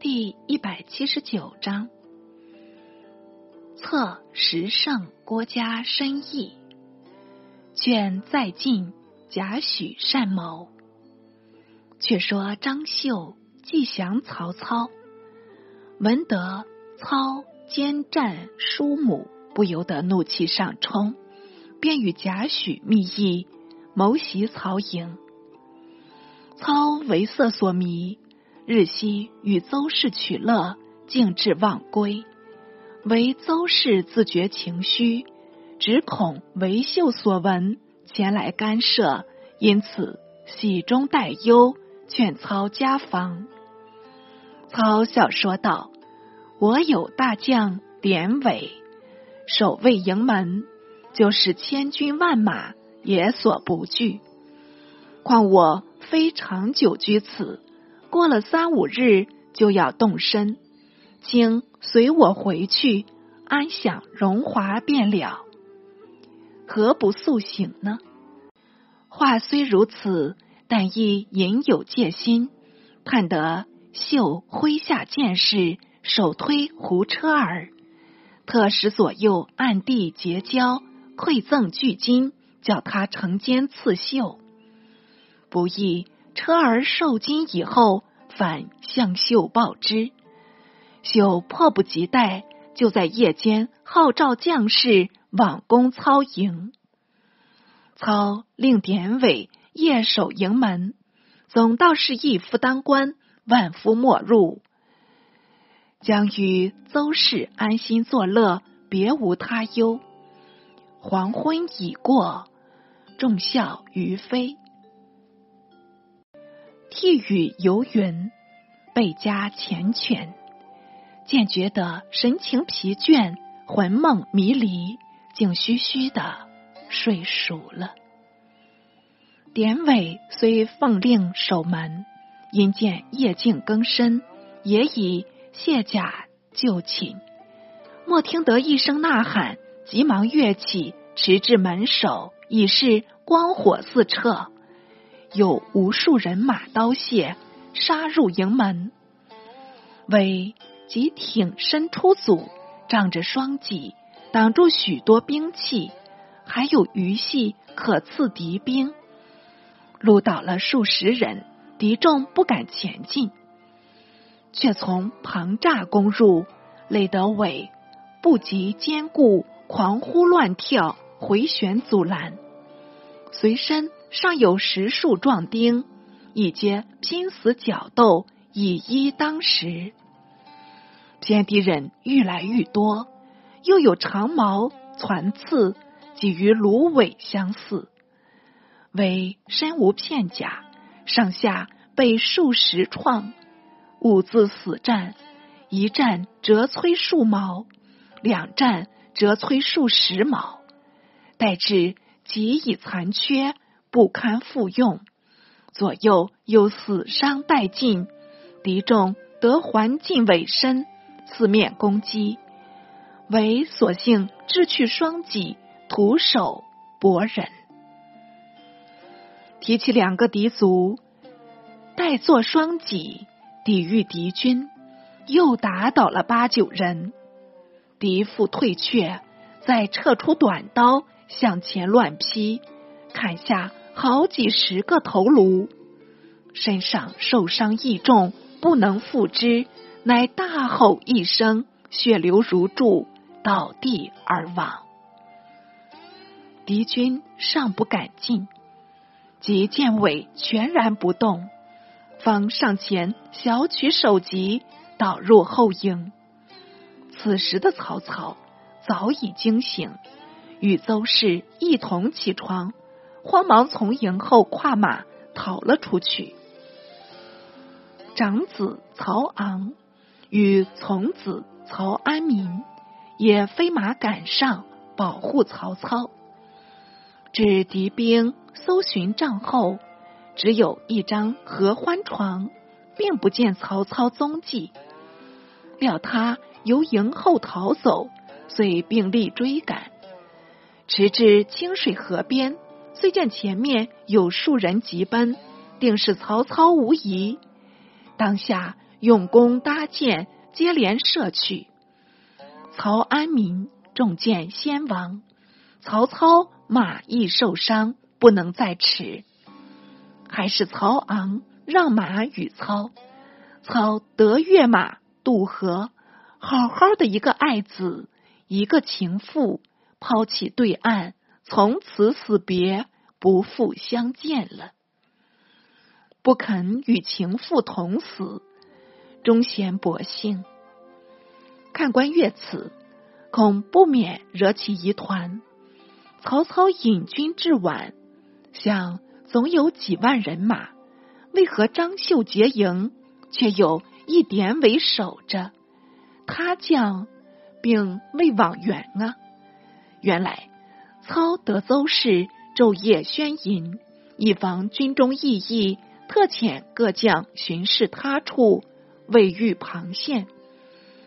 第一百七十九章，策十胜郭嘉深意，劝再进贾诩善谋。却说张绣既降曹操，闻得操兼战叔母，不由得怒气上冲，便与贾诩密议谋袭曹营。操为色所迷，日夕与邹氏取乐，竟至忘归。唯邹氏自觉情虚，只恐为秀所闻，前来干涉，因此喜中带忧。劝操家防，操笑说道：“我有大将典韦守卫营门，就是千军万马也所不惧。况我非长久居此，过了三五日就要动身，请随我回去，安享荣华便了。何不速醒呢？”话虽如此。但亦隐有戒心，盼得秀麾下剑士手推胡车儿，特使左右暗地结交，馈赠巨金，叫他乘间刺绣。不意车儿受金以后，反向秀报之。秀迫不及待，就在夜间号召将士往攻操营。操令典韦。夜守营门，总道是一夫当关，万夫莫入。将与邹氏安心作乐，别无他忧。黄昏已过，众笑于飞。涕雨游云，倍加缱绻。渐觉得神情疲倦，魂梦迷离，竟虚虚的睡熟了。典韦虽奉令守门，因见夜静更深，也已卸甲就寝。莫听得一声呐喊，急忙跃起，持至门首，已是光火四彻，有无数人马刀械杀入营门。韦即挺身出阻，仗着双戟挡住许多兵器，还有余系可刺敌兵。路倒了数十人，敌众不敢前进，却从旁栅攻入，累得韦不及坚固，狂呼乱跳，回旋阻拦。随身尚有十数壮丁，已皆拼死角斗，以一当十。偏敌人愈来愈多，又有长矛、攒刺，几于芦苇相似。为身无片甲，上下被数十创，五字死战，一战折摧数矛，两战折摧数十矛，待至极已残缺，不堪复用，左右又死伤殆尽，敌众得还尽尾身，四面攻击，为索性掷去双戟，徒手搏人。提起两个敌卒，待做双戟抵御敌军，又打倒了八九人。敌复退却，再撤出短刀向前乱劈，砍下好几十个头颅，身上受伤亦重，不能复之，乃大吼一声，血流如注，倒地而亡。敌军尚不敢进。即见尾全然不动，方上前小取首级，导入后营。此时的曹操早已惊醒，与邹氏一同起床，慌忙从营后跨马逃了出去。长子曹昂与从子曹安民也飞马赶上，保护曹操。至敌兵。搜寻帐后，只有一张合欢床，并不见曹操踪迹。料他由营后逃走，遂并力追赶，直至清水河边，虽见前面有数人急奔，定是曹操无疑。当下用弓搭箭，接连射去。曹安民中箭先亡，曹操马亦受伤，不能再迟。还是曹昂让马与操，操得跃马渡河，好好的一个爱子，一个情妇，抛弃对岸，从此死别，不复相见了。不肯与情妇同死，终显薄幸。看官阅此，恐不免惹起疑团。曹操引军至晚，想总有几万人马，为何张绣结营，却有一典韦守着？他将并未往援啊！原来操得邹氏昼夜宣淫，以防军中异议。特遣各将巡视他处，未遇旁县。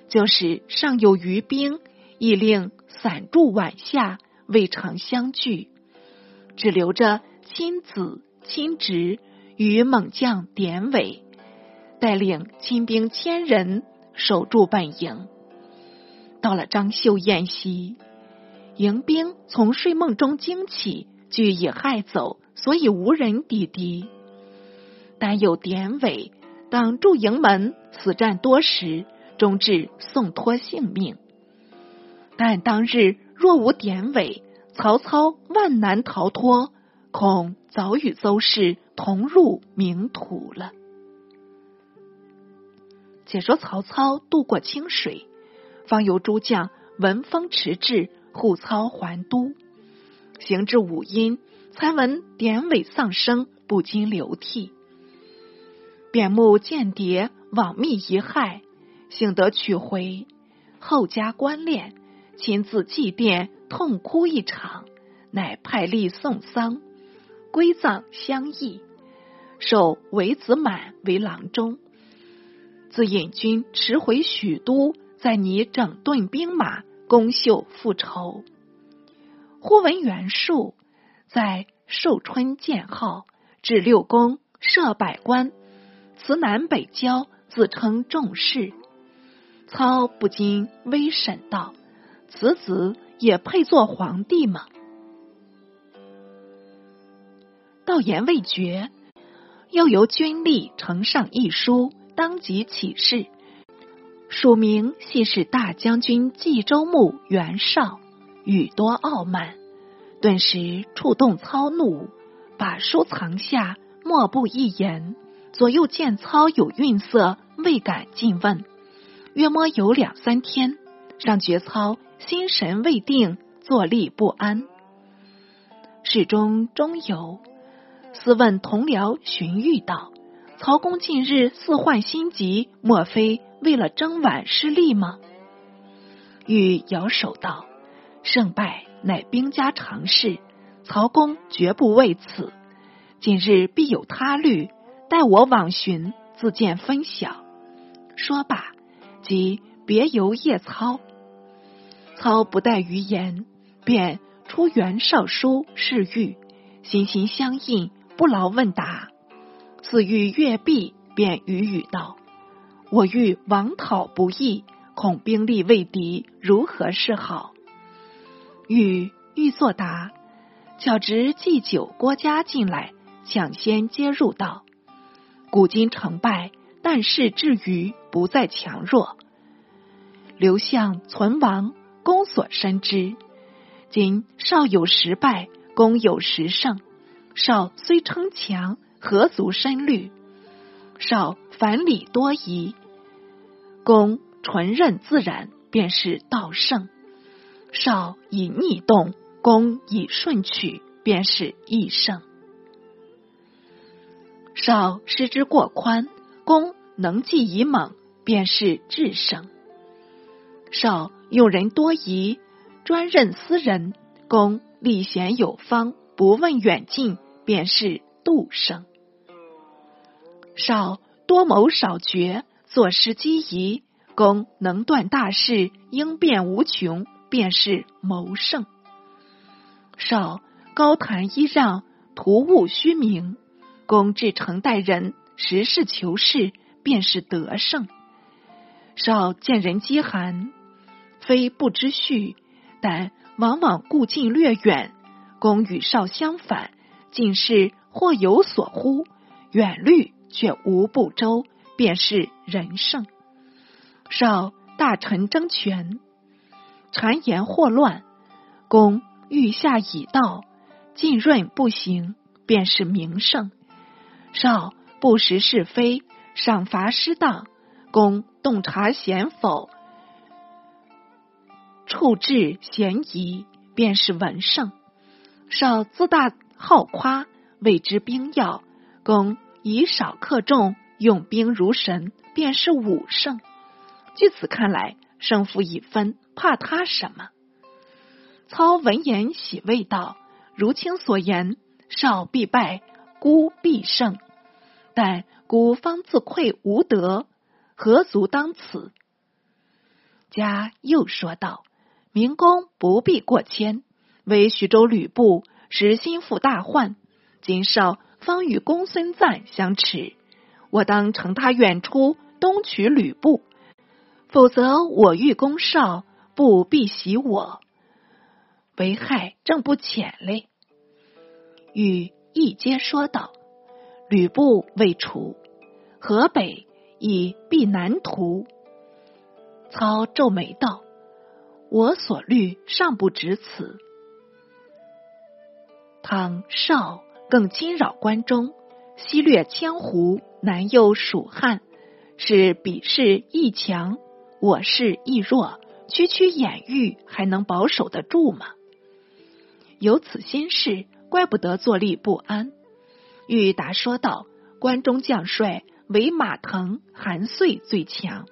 就是尚有余兵，亦令散驻晚下，未尝相聚。只留着亲子亲侄与猛将典韦，带领亲兵千人守住本营。到了张绣宴席，迎兵从睡梦中惊起，俱已害走，所以无人抵敌。但有典韦挡住营门，死战多时，终至送脱性命。但当日若无典韦，曹操万难逃脱，恐早与邹氏同入冥土了。且说曹操渡过清水，方由诸将闻风驰至，护操还都。行至五阴，才闻典韦丧生，不禁流涕。便目间谍枉密遗害，幸得取回，后加官练，亲自祭奠，痛哭一场，乃派吏送丧，归葬相义，授韦子满为郎中。自引军驰回许都，在拟整顿兵马，公秀复仇。忽闻袁术在寿春建号，至六宫设百官。辞南北郊，自称重士。操不禁微审道：“此子也配做皇帝吗？”道言未决，又由军吏呈上一书，当即起事，署名系是大将军冀州牧袁绍，语多傲慢，顿时触动操怒，把书藏下，默不一言。左右见操有愠色，未敢进问。约摸有两三天，让觉操心神未定，坐立不安。始终中游，私问同僚荀彧道：“曹公近日似患心疾，莫非为了征宛失利吗？”彧摇手道：“胜败乃兵家常事，曹公绝不为此。今日必有他虑。”待我往寻，自见分晓。说罢，即别游夜操。操不待余言，便出袁绍书示玉，心心相印，不劳问答。似欲阅毕，便语语道：“我欲王讨不义，恐兵力未敌，如何是好？”欲欲作答，巧值祭酒郭嘉进来，抢先接入道。古今成败，但事至于不再强弱。刘向存亡，公所深知。今少有十败，公有十胜。少虽称强，何足深虑？少反礼多疑，公纯任自然，便是道胜。少以逆动，公以顺取，便是义胜。少失之过宽，公能计以猛，便是智胜；少用人多疑，专任私人，公立贤有方，不问远近，便是度胜；少多谋少决，坐失机宜，公能断大事，应变无穷，便是谋胜；少高谈揖让，图务虚名。公至诚待人，实事求是，便是得胜。少见人饥寒，非不知序，但往往顾近略远。公与少相反，近视或有所忽，远虑却无不周，便是人圣。少大臣争权，谗言惑乱，公欲下以道，浸润不行，便是名胜。少不识是非，赏罚失当，公洞察贤否，处置嫌疑，便是文圣。少自大好夸，谓之兵要；公以少克众，用兵如神，便是武圣。据此看来，胜负已分，怕他什么？操闻言喜未道：“如卿所言，少必败，孤必胜。但孤方自愧无德，何足当此？”家又说道：“明公不必过谦。”为徐州吕布实心腹大患，今少方与公孙瓒相持，我当乘他远出，东取吕布。否则，我欲攻少，不必袭我，为害正不浅嘞。与一皆说道：“吕布未除，河北已必南图。”操皱眉道：“我所虑尚不止此。”倘少更侵扰关中，西掠羌胡，南又蜀汉，是彼势亦强，我势亦弱，区区掩御还能保守得住吗？有此心事，怪不得坐立不安。玉达说道：“关中将帅唯马腾、韩遂最强，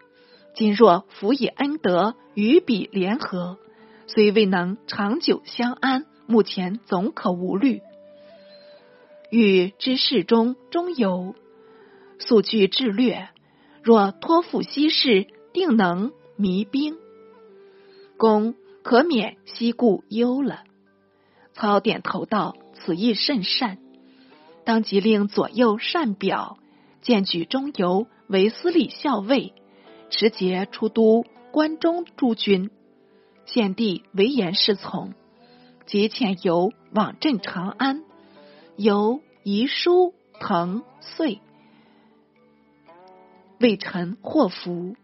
今若辅以恩德与彼联合，虽未能长久相安。”目前总可无虑。欲知事中中有素具智略，若托付西事，定能弥兵。公可免西顾忧了。操点头道：“此意甚善。”当即令左右善表，荐举中游为司礼校尉，持节出都关中诸军。献帝唯言是从。即遣游往镇长安，由遗书腾遂为臣祸福。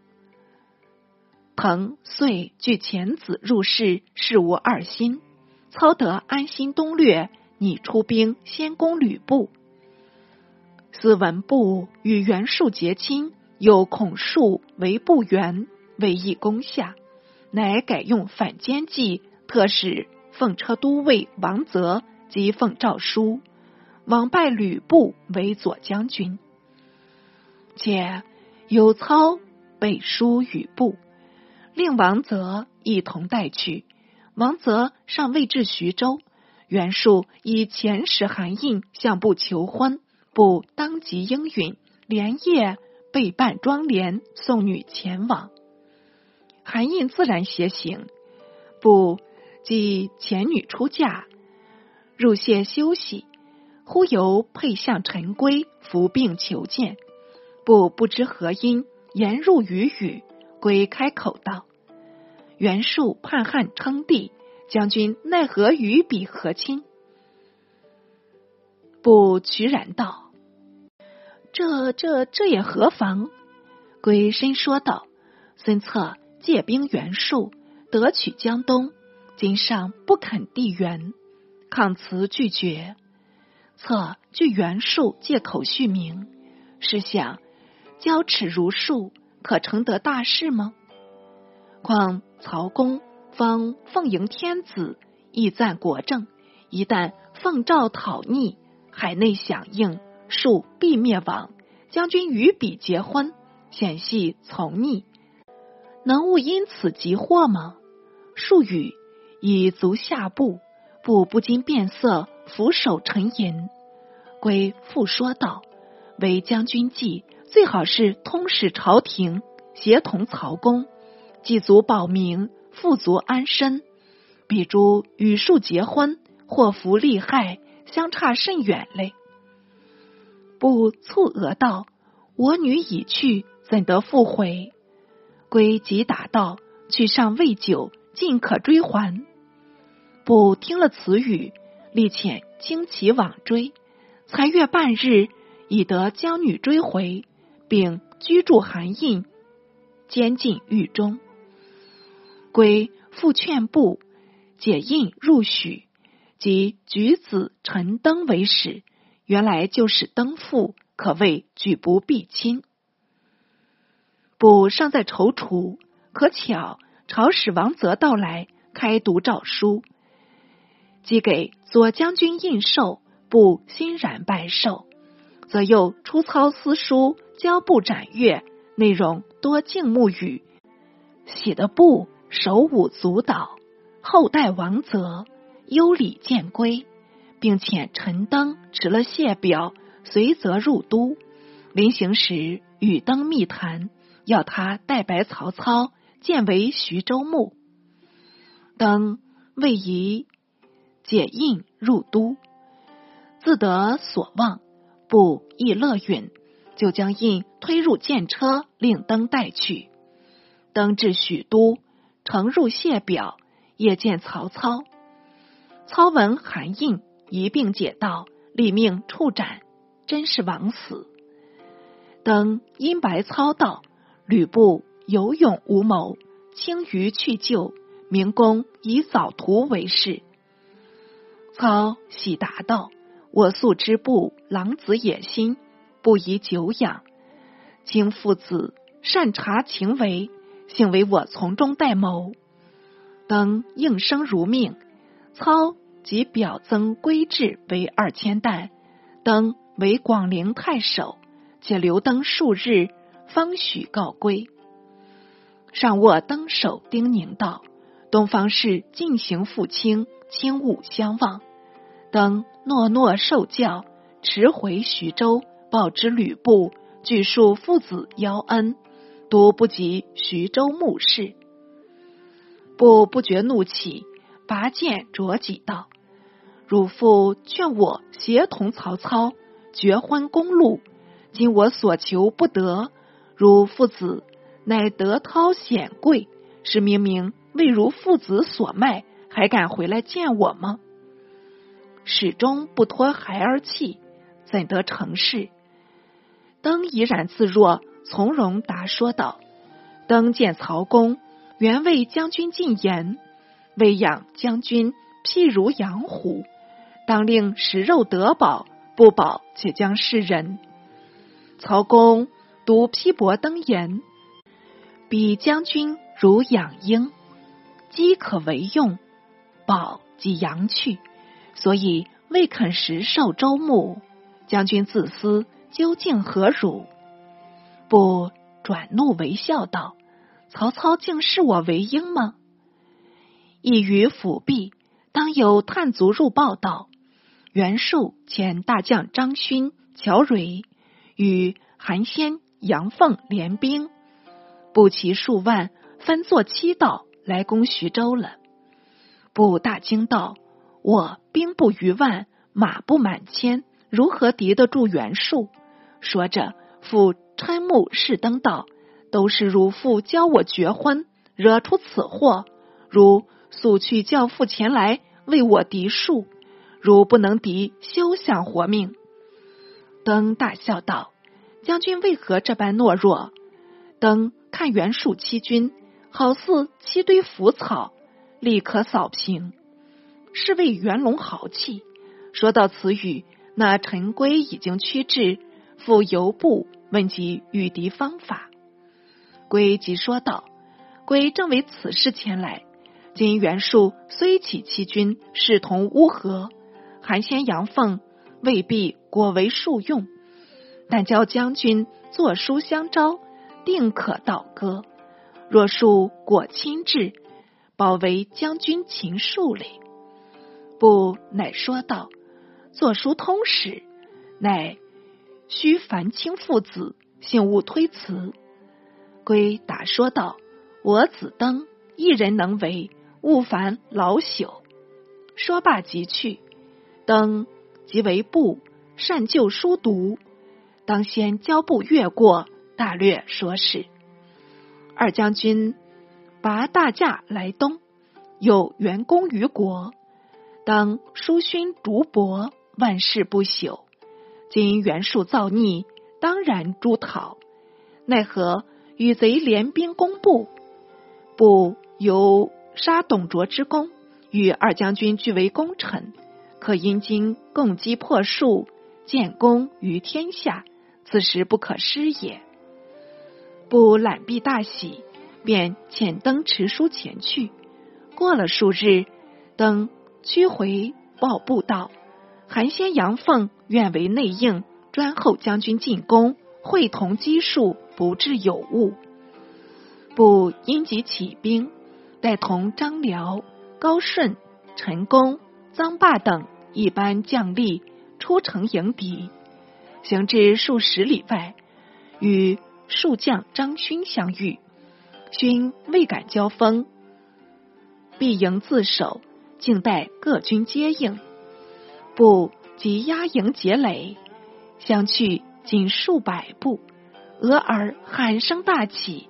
彭遂据遣子入室，事无二心。操得安心东略，拟出兵先攻吕布。司文部与袁术结亲，又恐术为不援，未易攻下，乃改用反间计，特使。奉车都尉王泽及奉诏书，往拜吕布为左将军，且有操背书与布，令王泽一同带去。王泽尚未至徐州，袁术以前使韩印向布求婚，布当即应允，连夜备办妆奁，送女前往。韩印自然携行，布。即前女出嫁，入谢休息，忽由配相陈规伏病求见，不不知何因，言入语语。归开口道：“袁术叛汉称帝，将军奈何与彼和亲？”不屈然道：“这这这也何妨？”归身说道：“孙策借兵袁术，得取江东。”今上不肯递援，抗辞拒绝。策据袁术借口续名，试想交齿如树，可成得大事吗？况曹公方奉迎天子，亦赞国政，一旦奉诏讨逆，海内响应，树必灭亡。将军与彼结婚，显系从逆，能勿因此急祸吗？术语。以足下步，步不禁变色，俯首沉吟。归复说道：“为将军计，最好是通使朝廷，协同曹公，祭足保民，富足安身。比诸与庶结婚，祸福利害相差甚远嘞。”不蹙额道：“我女已去，怎得复回？”归即答道：“去上未久，尽可追还。”不听了此语，立遣轻骑往追，才月半日，已得将女追回，并居住韩印，监禁狱中。归复劝部解印入许，即举子陈登为使，原来就是登父，可谓举不避亲。不尚在踌躇，可巧朝使王泽到来，开读诏书。即给左将军印绶，不欣然拜受，则又出操私书交部斩阅，内容多敬慕语，写的不手舞足蹈。后代王泽优礼见归，并遣陈登持了谢表，随则入都。临行时与登密谈，要他代白曹操，见为徐州牧。登未疑。解印入都，自得所望，不亦乐允，就将印推入剑车，令登带去。登至许都，乘入谢表，夜见曹操。操闻韩印一并解道，立命处斩，真是枉死。登因白操道：吕布有勇无谋，轻于去救，明公以早图为事。操喜答道：“我素之不狼子野心，不宜久养。卿父子善察情为，幸为我从中代谋。”登应声如命。操即表增归至为二千担，登为广陵太守，且留登数日，方许告归。上握登手，叮咛道：“东方氏尽行复清，轻勿相忘。”登诺诺受教，驰回徐州，报之吕布，据述父子邀恩，独不及徐州牧事。布不觉怒起，拔剑着戟道：“汝父劝我协同曹操绝婚公路，今我所求不得，汝父子乃得涛显贵，是明明为如父子所卖，还敢回来见我吗？”始终不脱孩儿气，怎得成事？登怡然自若，从容答说道：“登见曹公原为将军进言，为养将军譬如养虎，当令食肉得饱，不饱且将是人。曹公独批驳登言，比将军如养鹰，饥可为用，饱即扬去。”所以未肯食受周牧，将军自私，究竟何如？不转怒为笑道：“曹操竟视我为鹰吗？”一于府壁，当有探卒入报道：袁术遣大将张勋、乔蕊与韩先、杨凤联兵，步骑数万，分作七道来攻徐州了。不大惊道。我兵不逾万，马不满千，如何敌得住袁术？说着，父嗔目视登道，都是汝父教我绝婚，惹出此祸。如速去叫父前来为我敌术，如不能敌，休想活命。登大笑道：“将军为何这般懦弱？”登看袁术七军，好似七堆腐草，立刻扫平。是为元龙豪气。说到此语，那陈规已经趋至，复由部问及御敌方法。归即说道：“归正为此事前来。今袁术虽起七军，势同乌合，韩先、杨凤未必果为术用，但教将军作书相招，定可倒戈。若术果亲至，保为将军擒术里。”不，乃说道：“作书通史，乃须樊清父子，幸勿推辞。”归答说道：“我子登一人能为，勿烦老朽。”说罢即去。登即为布善就书读，当先交步越过，大略说是。二将军拔大驾来东，有元功于国，当书勋竹帛，万世不朽。今袁术造逆，当然诛讨。奈何与贼联兵攻部，不由杀董卓之功，与二将军俱为功臣，可因今共击破术，建功于天下，此时不可失也。不览毕大喜，便遣登持书前去。过了数日，登驱回报布道：韩先、杨凤愿为内应，专候将军进攻，会同击数。不致有误。不因急起兵，待同张辽、高顺、陈宫、臧霸等一班将吏出城迎敌，行至数十里外，与数将张勋相遇。勋未敢交锋，必迎自守，静待各军接应。不即压营结垒，相去仅数百步。俄而喊声大起，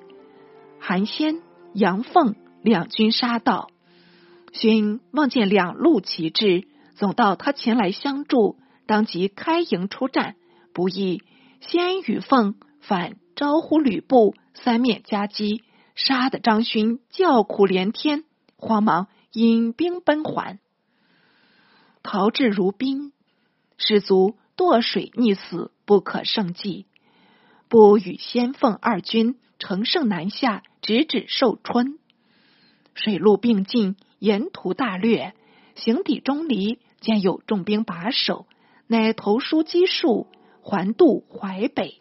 韩先、杨凤两军杀到，勋望见两路旗帜，总到他前来相助，当即开营出战。不意先与凤反招呼吕布，三面夹击，杀得张勋叫苦连天，慌忙引兵奔还，逃至如宾，士卒堕水溺死，不可胜计。不与先凤二军乘胜南下，直指寿春。水陆并进，沿途大掠。行抵中离，见有重兵把守，乃投书击数，还渡淮北。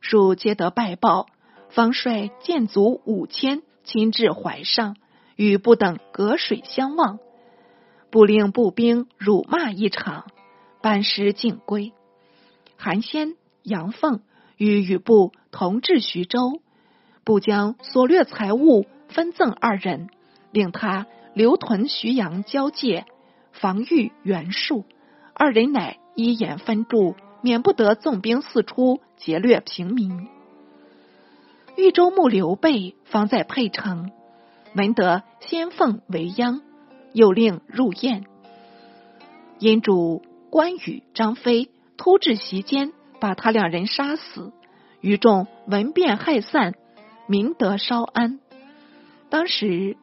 数皆得败报，方率箭卒五千亲至淮上，与不等隔水相望。不令步兵辱骂一场，班师尽归。韩先、杨凤。与吕布同至徐州，不将所掠财物分赠二人，令他留屯徐阳交界，防御袁术。二人乃一言分驻，免不得纵兵四出，劫掠平民。豫州牧刘备方在沛城，闻得先凤为殃，又令入宴。因主关羽、张飞突至席间。把他两人杀死，余众闻变害散，明德稍安。当时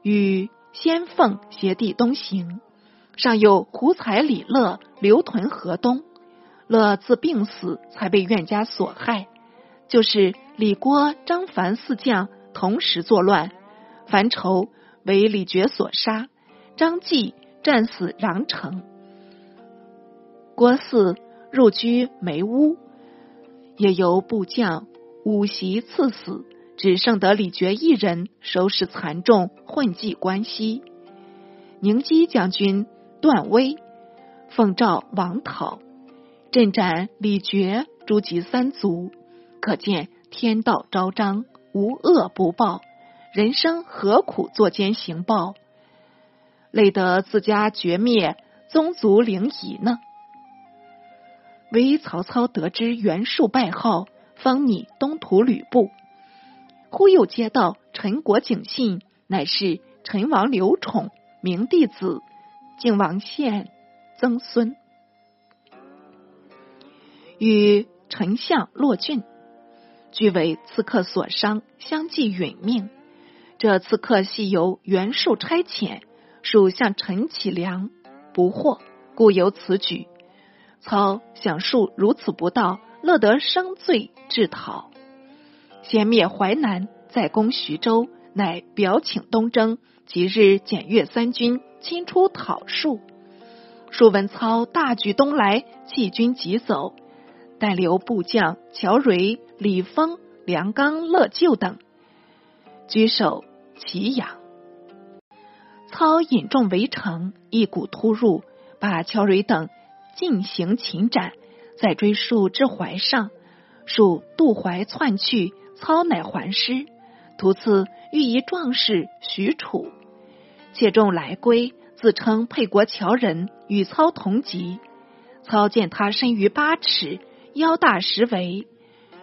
与先凤携地东行，尚有胡才、李乐留屯河东。乐自病死，才被怨家所害。就是李郭、张凡四将同时作乱，樊稠为李傕所杀，张继战死穰城，郭汜。入居梅屋，也由部将武袭赐死，只剩得李傕一人收拾残众，混迹关西。宁基将军段威奉诏王讨，镇斩李傕，诛及三族。可见天道昭彰，无恶不报，人生何苦作奸行暴，累得自家绝灭，宗族陵夷呢？唯曹操得知袁术败后，方拟东土吕布。忽又接到陈国警信，乃是陈王刘宠明弟子靖王献曾孙，与丞相骆俊俱为刺客所伤，相继殒命。这刺客系由袁术差遣，属相陈启良不惑，故有此举。操想术如此不道，乐得生罪治讨。先灭淮南，再攻徐州，乃表请东征。即日检阅三军，亲出讨术。数闻操大举东来，弃军即走，但留部将乔蕤、李丰、梁刚、乐就等居守祁阳。操引众围城，一股突入，把乔蕤等。进行擒斩，再追数至怀上，数渡淮窜去，操乃还师。途次遇一壮士许褚，且众来归，自称沛国乔人，与操同籍。操见他身于八尺，腰大十围，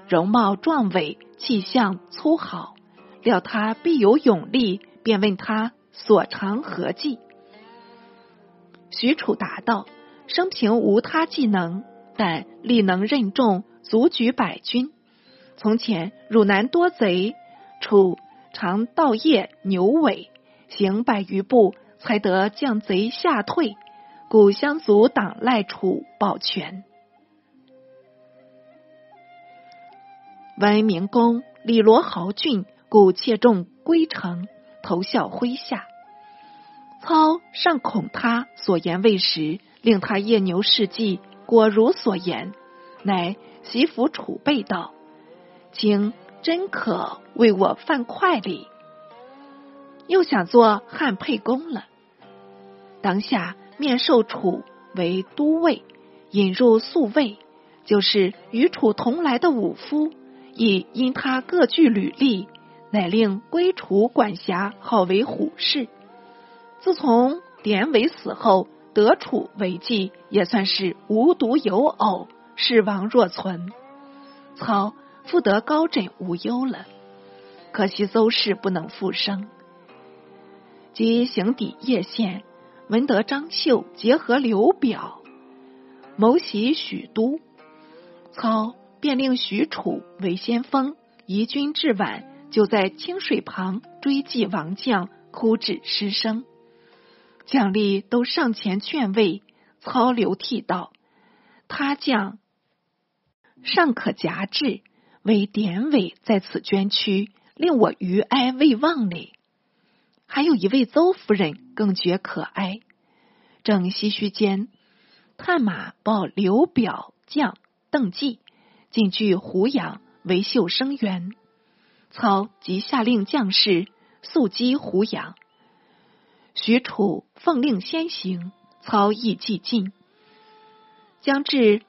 容貌壮伟，气象粗豪。料他必有勇力，便问他所长何计。许褚答道：“生平无他技能，但力能任重，足举百军。从前汝南多贼，楚常盗夜牛尾，行百余步，才得将贼吓退。故相阻党赖楚保全。闻明公李罗豪俊，故切重归城，投效麾下。操尚恐他所言未实，令他夜牛事迹果如所言，乃袭服储备道：“卿真可为我犯快礼。”又想做汉沛公了。当下面授楚为都尉，引入宿卫，就是与楚同来的武夫。亦因他各具履历，乃令归楚管辖，号为虎氏。自从典韦死后，得楚为继，也算是无独有偶，世王若存。操复得高枕无忧了。可惜邹氏不能复生。即行抵叶县，闻得张绣结合刘表，谋袭许都。操。便令许褚为先锋，移军至晚，就在清水旁追击王将，哭止失声。将吏都上前劝慰，操流涕道：“他将尚可夹制，为典韦在此捐躯，令我余哀未忘哩。”还有一位邹夫人更觉可哀，正唏嘘间，探马报刘表将邓纪。进据胡杨为秀生援，操即下令将士速击胡杨。许褚奉令先行，操亦既进。将至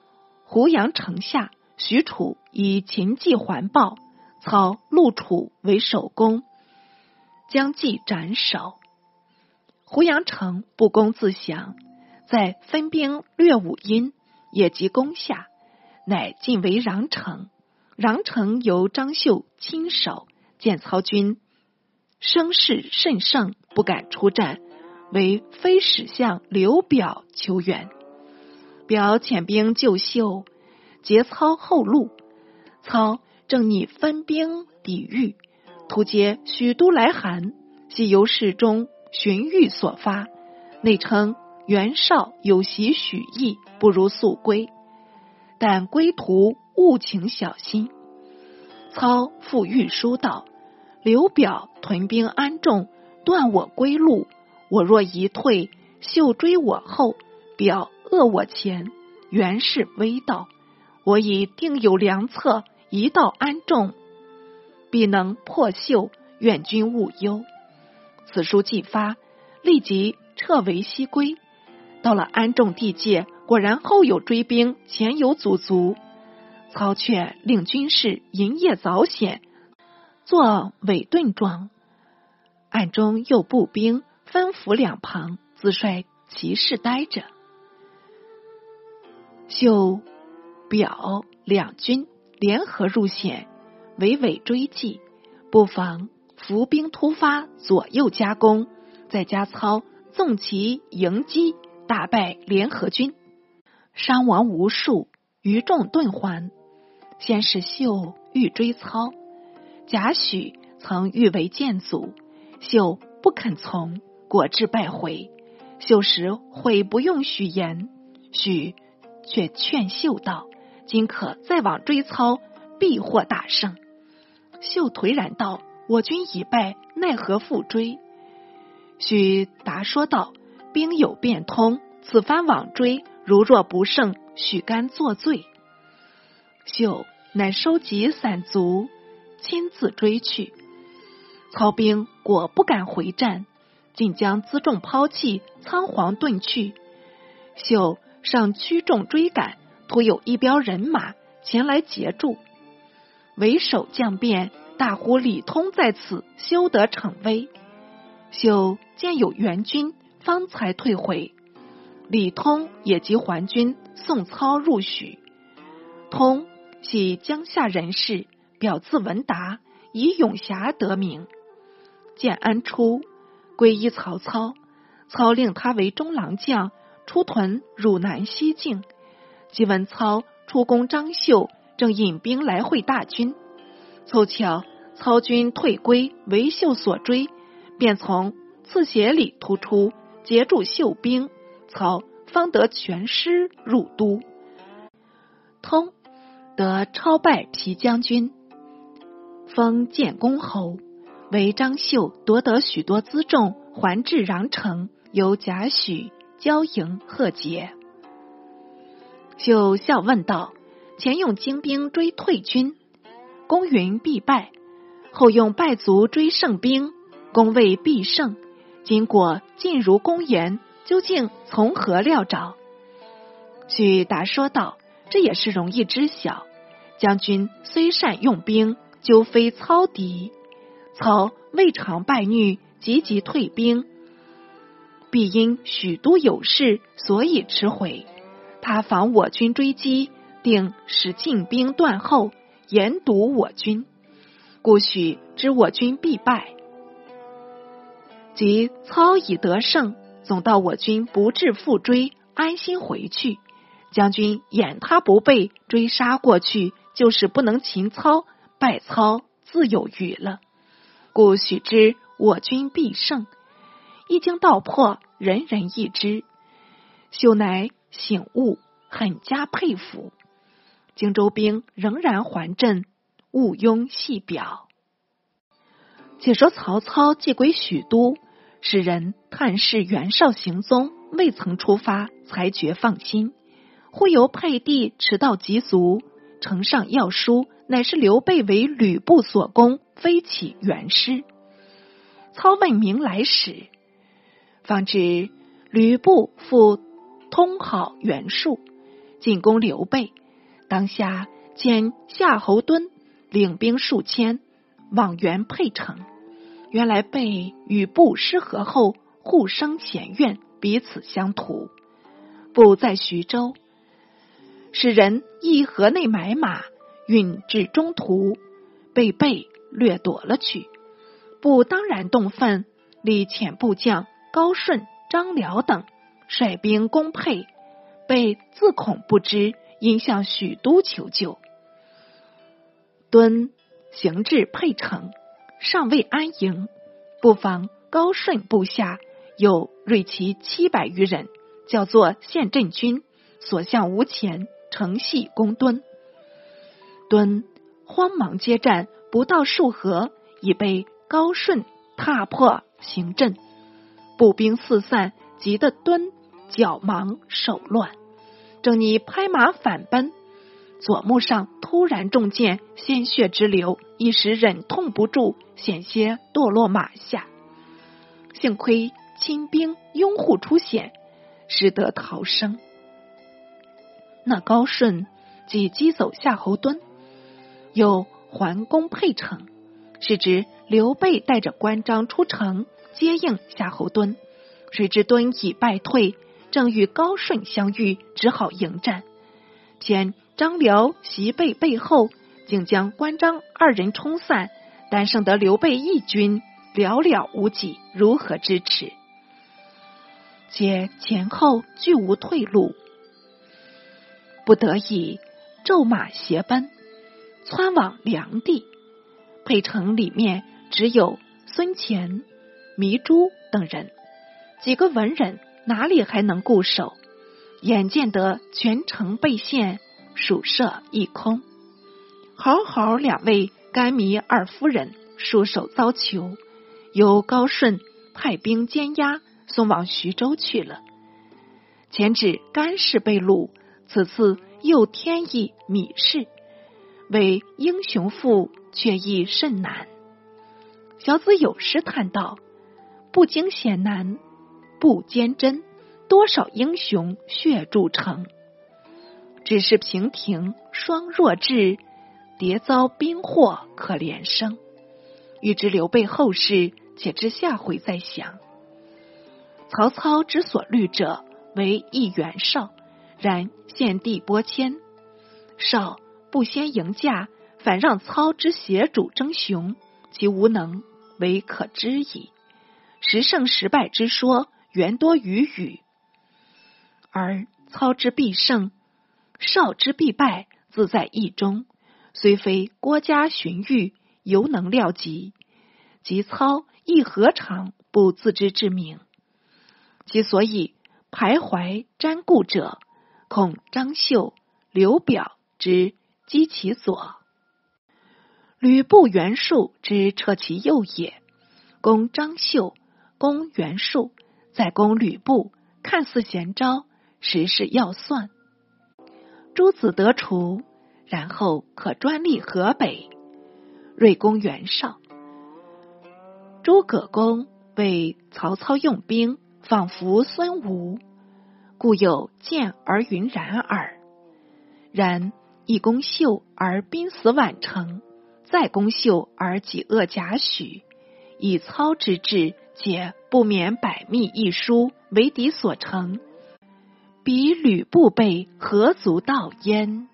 胡杨城下，许褚以秦计环抱，操陆楚为首功，将计斩首。胡杨城不攻自降，在分兵略五阴，也即攻下。乃进为穰城，穰城由张绣亲守。见曹军声势甚盛，不敢出战，为非使相刘表求援。表遣兵救绣，截操后路。操正拟分兵抵御，突接许都来函，系由侍中荀彧所发，内称袁绍有袭许邑，不如速归。但归途务请小心。操复御书道：“刘表屯兵安众，断我归路。我若一退，秀追我后，表扼我前，原是危道。我已定有良策，一到安众，必能破秀。愿君勿忧。”此书既发，立即撤为西归。到了安众地界。果然后有追兵，前有阻卒。操却令军士营夜早险，作伪盾状。暗中又步兵分伏两旁，自率骑士待着。秀表两军联合入险，围尾追击，不妨伏兵突发，左右夹攻，再加操纵骑迎击，大败联合军。伤亡无数，余众遁还。先是秀欲追操，贾诩曾欲为谏阻，秀不肯从，果至败回。秀时悔不用许言，许却劝秀道：“今可再往追操，必获大胜。”秀颓然道：“我军已败，奈何复追？”许答说道：“兵有变通，此番往追。”如若不胜，许甘作罪。秀乃收集散卒，亲自追去。曹兵果不敢回战，竟将辎重抛弃，仓皇遁去。秀上驱众追赶，突有一彪人马前来截住。为首将辩大呼李通在此，休得逞威。秀见有援军，方才退回。李通也即还军，送操入许。通系江夏人士，表字文达，以永侠得名。建安初，归依曹操，操令他为中郎将，出屯汝南西境。即闻操出攻张绣，正引兵来会大军，凑巧操军退归，为秀所追，便从刺斜里突出，截住秀兵，操方得全师入都。通得超拜皮将军，封建公侯，为张绣夺得许多辎重，还至穰城，由贾诩交迎贺节。秀笑问道：“前用精兵追退军，公云必败；后用败卒追胜兵，公谓必胜。今果尽如公言，究竟从何料着？”许达说道。这也是容易知晓。将军虽善用兵，究非操敌。操未尝败虐，急急退兵，必因许都有事，所以迟回。他防我军追击，定使进兵断后，严堵我军，故许知我军必败。即操已得胜，总到我军不至复追，安心回去。将军掩他不备，追杀过去，就是不能擒操，败操自有余了。故许知我军必胜。一经道破，人人亦知。秀乃醒悟，很加佩服。荆州兵仍然还阵，毋庸细表。且说曹操寄归许都，使人探视袁绍行踪，未曾出发，才觉放心。忽由沛地迟到急卒，呈上要书，乃是刘备为吕布所攻，非起袁师。操问明来使，方知吕布复通好袁术，进攻刘备。当下见夏侯惇领兵数千往援沛城，原来备与布失和后，互生嫌怨，彼此相图。布在徐州。使人一河内买马，运至中途，被备掠夺了去。不当然动愤，立遣部将高顺、张辽等率兵攻沛，被自恐不知，因向许都求救。敦行至沛城，尚未安营，不妨高顺部下有锐骑七百余人，叫做陷阵军，所向无前。乘隙攻敦，敦慌忙接战，不到数合，已被高顺踏破行阵，步兵四散，急得敦脚忙手乱，正拟拍马反奔，左目上突然中箭，鲜血直流，一时忍痛不住，险些堕落马下，幸亏亲兵拥护出险，使得逃生。那高顺即击走夏侯惇，又还攻沛城，是指刘备带着关张出城接应夏侯惇。谁知惇已败退，正与高顺相遇，只好迎战。偏张辽袭备背后，竟将关张二人冲散，但剩得刘备一军寥寥无几，如何支持？且前后俱无退路。不得已，骤马斜奔，窜往梁地。沛城里面只有孙乾、糜竺等人，几个文人哪里还能固守？眼见得全城被陷，蜀舍一空。好好两位甘糜二夫人束手遭囚，由高顺派兵监押，送往徐州去了。前指甘氏被掳。此次又添一米氏，为英雄父，却亦甚难。小子有诗叹道：“不经险难不坚贞，多少英雄血铸成。只是平平双弱智，迭遭兵祸可怜生。”欲知刘备后事，且知下回再详。曹操之所虑者，为一袁绍。然献帝拨迁，少不先迎驾，反让操之协主争雄，其无能为可知矣。十胜十败之说，原多于语，而操之必胜，少之必败，自在意中。虽非郭嘉荀彧，犹能料及。及操亦何尝不自知之明？其所以徘徊瞻顾者，恐张绣、刘表之击其左，吕布、袁术之撤其右也。攻张绣、攻袁术，再攻吕布，看似贤招，实是要算。诸子得除，然后可专立河北，锐攻袁绍。诸葛公为曹操用兵，仿佛孙吴，故有见而云然耳。然一攻秀而濒死宛城，再攻秀而己恶贾诩，以操之志，皆不免百密一疏，为敌所成。彼吕布辈何足道焉？